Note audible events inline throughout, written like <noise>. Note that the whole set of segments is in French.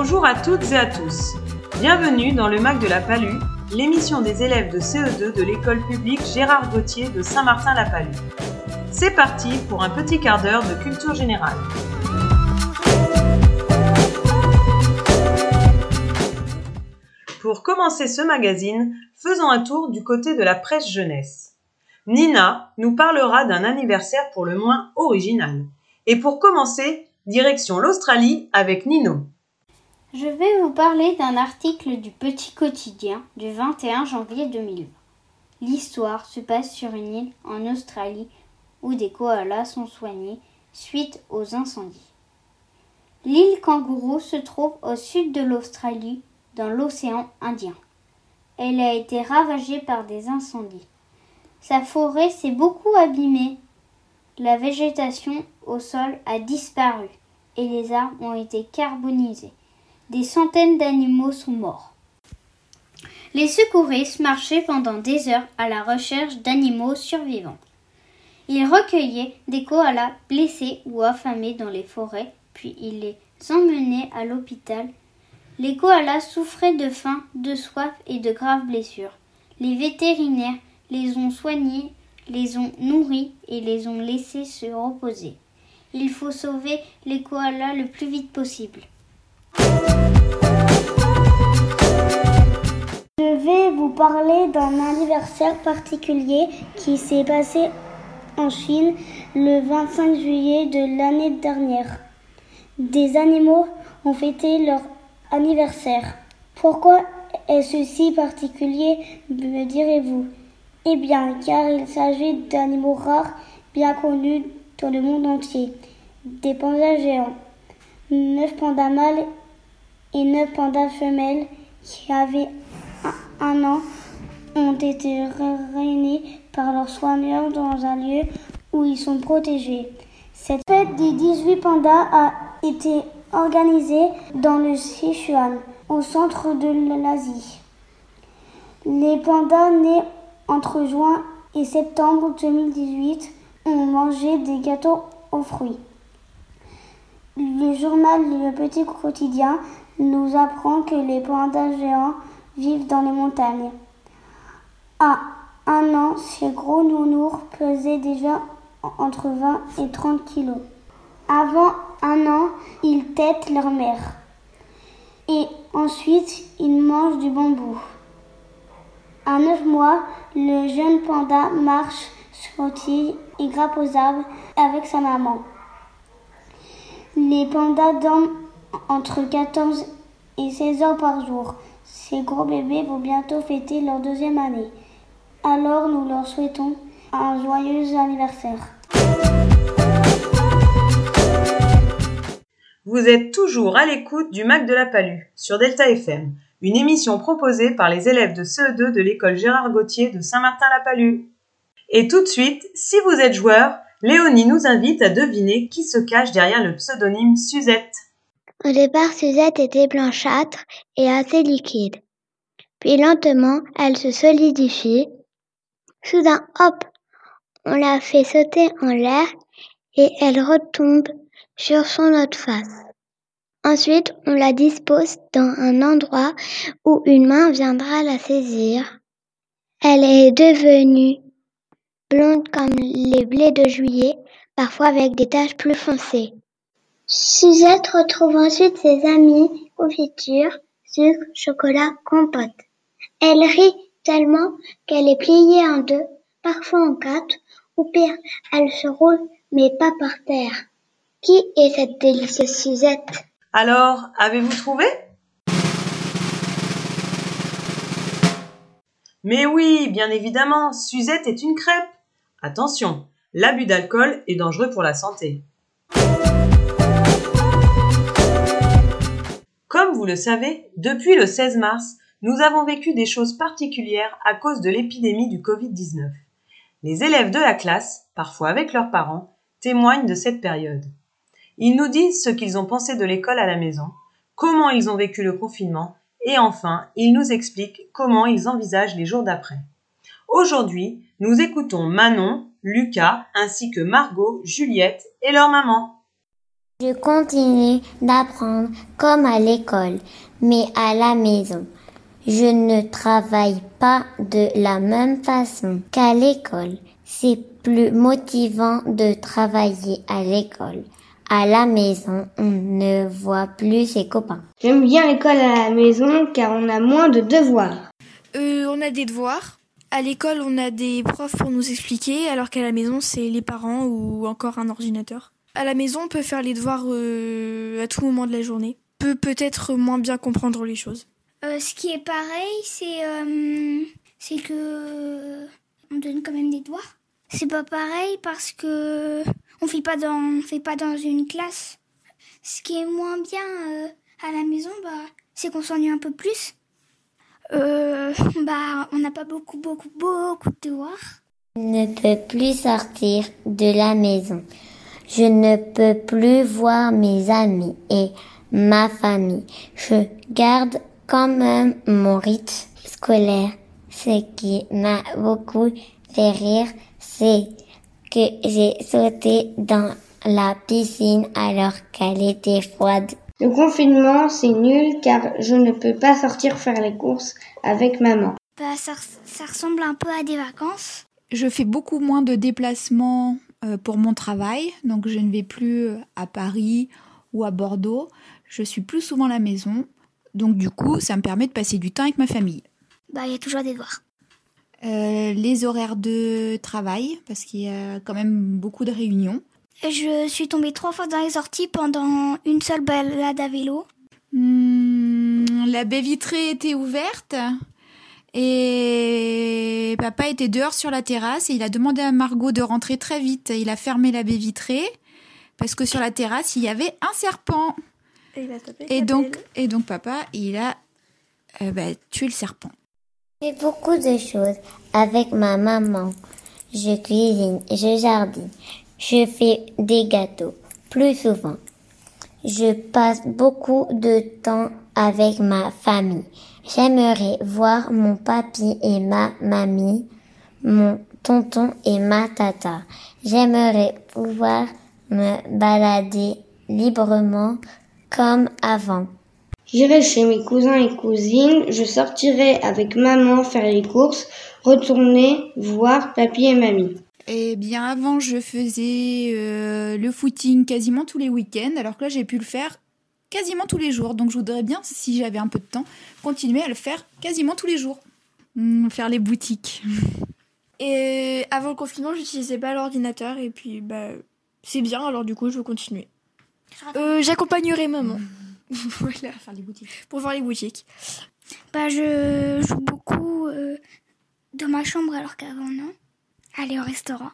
Bonjour à toutes et à tous. Bienvenue dans le MAC de la Palue, l'émission des élèves de CE2 de l'école publique Gérard Gauthier de Saint-Martin-la-Palue. C'est parti pour un petit quart d'heure de culture générale. Pour commencer ce magazine, faisons un tour du côté de la presse jeunesse. Nina nous parlera d'un anniversaire pour le moins original. Et pour commencer, direction l'Australie avec Nino. Je vais vous parler d'un article du Petit Quotidien du 21 janvier 2020. L'histoire se passe sur une île en Australie où des koalas sont soignés suite aux incendies. L'île Kangourou se trouve au sud de l'Australie, dans l'océan Indien. Elle a été ravagée par des incendies. Sa forêt s'est beaucoup abîmée. La végétation au sol a disparu et les arbres ont été carbonisés. Des centaines d'animaux sont morts. Les secouristes marchaient pendant des heures à la recherche d'animaux survivants. Ils recueillaient des koalas blessés ou affamés dans les forêts, puis ils les emmenaient à l'hôpital. Les koalas souffraient de faim, de soif et de graves blessures. Les vétérinaires les ont soignés, les ont nourris et les ont laissés se reposer. Il faut sauver les koalas le plus vite possible. Je vais vous parler d'un anniversaire particulier qui s'est passé en Chine le 25 juillet de l'année dernière. Des animaux ont fêté leur anniversaire. Pourquoi est-ce si particulier, me direz-vous? Eh bien, car il s'agit d'animaux rares, bien connus dans le monde entier. Des pandas géants, neuf pandas mâles et neuf pandas femelles qui avaient un an ont été réunis par leurs soigneurs dans un lieu où ils sont protégés. Cette fête des 18 pandas a été organisée dans le Sichuan, au centre de l'Asie. Les pandas nés entre juin et septembre 2018 ont mangé des gâteaux aux fruits. Le journal Le Petit Quotidien nous apprend que les pandas géants vivent dans les montagnes. À un an, ces gros nounours pesaient déjà entre 20 et 30 kilos. Avant un an, ils têtent leur mère. Et ensuite, ils mangent du bambou. À neuf mois, le jeune panda marche, sautille et grappe aux arbres avec sa maman. Les pandas dorment entre 14 et 16 heures par jour. Ces gros bébés vont bientôt fêter leur deuxième année. Alors nous leur souhaitons un joyeux anniversaire. Vous êtes toujours à l'écoute du Mac de la Palue sur Delta FM, une émission proposée par les élèves de CE2 de l'école Gérard Gauthier de Saint-Martin-la-Palue. Et tout de suite, si vous êtes joueur, Léonie nous invite à deviner qui se cache derrière le pseudonyme Suzette. Au départ, Suzette était blanchâtre et assez liquide. Puis lentement, elle se solidifie. Soudain, hop, on la fait sauter en l'air et elle retombe sur son autre face. Ensuite, on la dispose dans un endroit où une main viendra la saisir. Elle est devenue blonde comme les blés de juillet, parfois avec des taches plus foncées. Suzette retrouve ensuite ses amis, confiture, sucre, chocolat, compote. Elle rit tellement qu'elle est pliée en deux, parfois en quatre, ou pire, elle se roule, mais pas par terre. Qui est cette délicieuse Suzette? Alors, avez-vous trouvé? Mais oui, bien évidemment, Suzette est une crêpe. Attention, l'abus d'alcool est dangereux pour la santé. Comme vous le savez, depuis le 16 mars, nous avons vécu des choses particulières à cause de l'épidémie du Covid-19. Les élèves de la classe, parfois avec leurs parents, témoignent de cette période. Ils nous disent ce qu'ils ont pensé de l'école à la maison, comment ils ont vécu le confinement, et enfin, ils nous expliquent comment ils envisagent les jours d'après. Aujourd'hui, nous écoutons Manon, Lucas, ainsi que Margot, Juliette et leur maman. Je continue d'apprendre comme à l'école, mais à la maison. Je ne travaille pas de la même façon qu'à l'école. C'est plus motivant de travailler à l'école. À la maison, on ne voit plus ses copains. J'aime bien l'école à la maison car on a moins de devoirs. Euh, on a des devoirs. À l'école, on a des profs pour nous expliquer, alors qu'à la maison, c'est les parents ou encore un ordinateur. À la maison, on peut faire les devoirs euh, à tout moment de la journée. Peut peut-être moins bien comprendre les choses. Euh, ce qui est pareil, c'est euh, c'est que on donne quand même des devoirs. C'est pas pareil parce que on fait pas dans on fait pas dans une classe. Ce qui est moins bien euh, à la maison, bah c'est qu'on s'ennuie un peu plus. Euh, bah on n'a pas beaucoup beaucoup beaucoup de devoirs. Je ne peux plus sortir de la maison. Je ne peux plus voir mes amis et ma famille. Je garde quand même mon rythme scolaire. Ce qui m'a beaucoup fait rire, c'est que j'ai sauté dans la piscine alors qu'elle était froide. Le confinement, c'est nul car je ne peux pas sortir faire les courses avec maman. Bah ça, ça ressemble un peu à des vacances. Je fais beaucoup moins de déplacements pour mon travail, donc je ne vais plus à Paris ou à Bordeaux. Je suis plus souvent à la maison, donc du coup, ça me permet de passer du temps avec ma famille. Bah il y a toujours des devoirs. Euh, les horaires de travail, parce qu'il y a quand même beaucoup de réunions. Je suis tombée trois fois dans les orties pendant une seule balade à vélo. Hmm, la baie vitrée était ouverte et papa était dehors sur la terrasse et il a demandé à Margot de rentrer très vite. Il a fermé la baie vitrée parce que sur la terrasse il y avait un serpent. Et, il a tapé Et la donc, et donc papa, il a euh, bah, tué le serpent. Je fais beaucoup de choses avec ma maman. Je cuisine, je jardine, je fais des gâteaux plus souvent. Je passe beaucoup de temps avec ma famille. J'aimerais voir mon papy et ma mamie, mon tonton et ma tata. J'aimerais pouvoir me balader librement comme avant. J'irai chez mes cousins et cousines, je sortirai avec maman faire les courses, retourner voir papy et mamie. Eh bien, avant, je faisais euh, le footing quasiment tous les week-ends, alors que là, j'ai pu le faire quasiment tous les jours. Donc, je voudrais bien, si j'avais un peu de temps, continuer à le faire quasiment tous les jours. Hmm, faire les boutiques. Et avant le confinement, j'utilisais pas l'ordinateur et puis bah c'est bien. Alors du coup, je veux continuer. Euh, J'accompagnerai maman. <laughs> voilà. Faire les boutiques. Pour faire les boutiques. Bah je joue beaucoup euh, dans ma chambre alors qu'avant non. Aller au restaurant.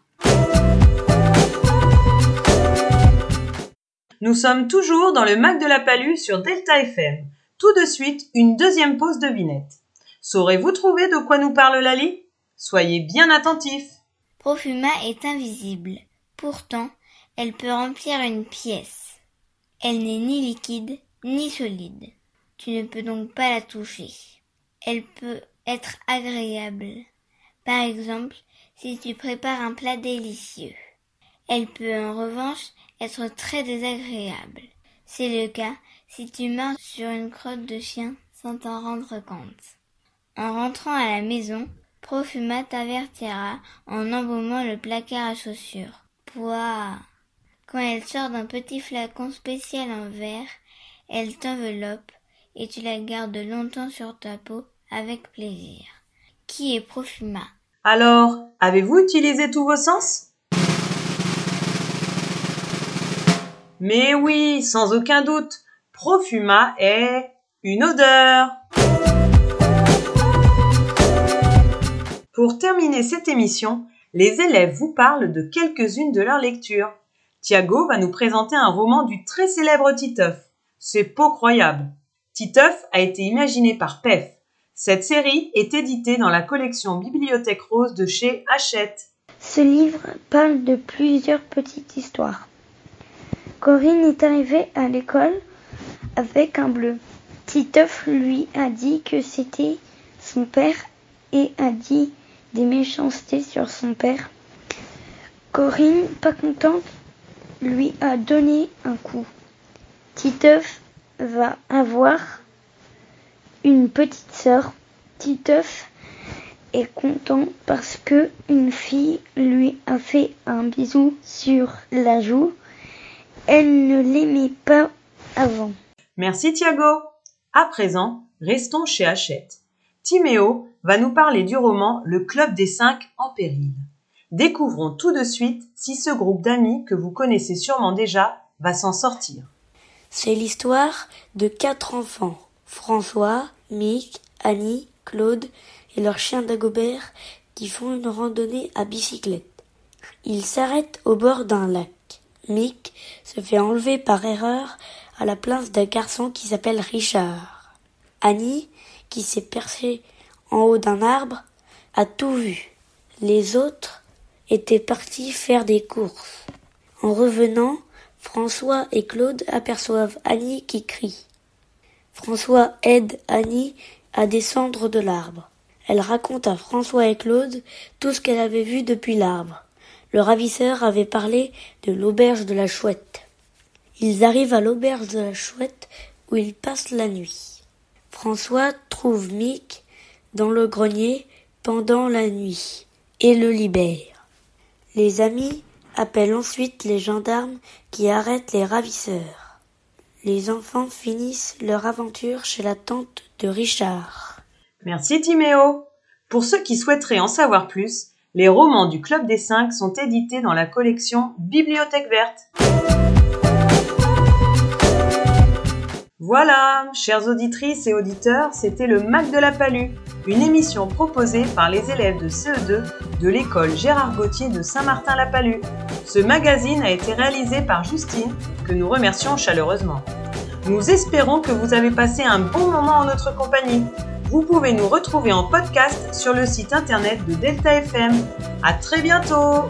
Nous sommes toujours dans le Mac de la Palue sur Delta FM. Tout de suite, une deuxième pause devinette. Saurez-vous trouver de quoi nous parle Lali? Soyez bien attentifs. Profuma est invisible. Pourtant, elle peut remplir une pièce. Elle n'est ni liquide ni solide. Tu ne peux donc pas la toucher. Elle peut être agréable. Par exemple, si tu prépares un plat délicieux. Elle peut en revanche être très désagréable. C'est le cas si tu marches sur une crotte de chien sans t'en rendre compte. En rentrant à la maison, Profuma t'avertira en embaumant le placard à chaussures. Pouah Quand elle sort d'un petit flacon spécial en verre, elle t'enveloppe et tu la gardes longtemps sur ta peau avec plaisir. Qui est Profuma? Alors, avez-vous utilisé tous vos sens? Mais oui, sans aucun doute, Profuma est une odeur. Pour terminer cette émission, les élèves vous parlent de quelques-unes de leurs lectures. Thiago va nous présenter un roman du très célèbre Titeuf. C'est pas croyable. Titeuf a été imaginé par PEF. Cette série est éditée dans la collection Bibliothèque Rose de chez Hachette. Ce livre parle de plusieurs petites histoires. Corinne est arrivée à l'école avec un bleu. Titeuf lui a dit que c'était son père et a dit des méchancetés sur son père. Corinne, pas contente, lui a donné un coup. Titeuf va avoir une petite sœur. Titeuf est content parce que une fille lui a fait un bisou sur la joue. Elle ne l'aimait pas avant. Merci Thiago. À présent, restons chez Hachette. Timéo va nous parler du roman Le Club des Cinq en péril. Découvrons tout de suite si ce groupe d'amis que vous connaissez sûrement déjà va s'en sortir. C'est l'histoire de quatre enfants, François, Mick, Annie, Claude et leur chien Dagobert qui font une randonnée à bicyclette. Ils s'arrêtent au bord d'un lac. Mick se fait enlever par erreur à la place d'un garçon qui s'appelle Richard. Annie, qui s'est perchée en haut d'un arbre, a tout vu. Les autres étaient partis faire des courses. En revenant, François et Claude aperçoivent Annie qui crie. François aide Annie à descendre de l'arbre. Elle raconte à François et Claude tout ce qu'elle avait vu depuis l'arbre. Le ravisseur avait parlé de l'auberge de la chouette. Ils arrivent à l'auberge de la chouette où ils passent la nuit. François trouve Mick dans le grenier pendant la nuit et le libère. Les amis appellent ensuite les gendarmes qui arrêtent les ravisseurs. Les enfants finissent leur aventure chez la tante de Richard. Merci Timéo. Pour ceux qui souhaiteraient en savoir plus, les romans du Club des Cinq sont édités dans la collection Bibliothèque verte. Voilà, chères auditrices et auditeurs, c'était le Mac de la Palue, une émission proposée par les élèves de CE2 de l'école Gérard Gauthier de Saint-Martin-la-Palue. Ce magazine a été réalisé par Justine, que nous remercions chaleureusement. Nous espérons que vous avez passé un bon moment en notre compagnie. Vous pouvez nous retrouver en podcast sur le site internet de Delta FM. À très bientôt!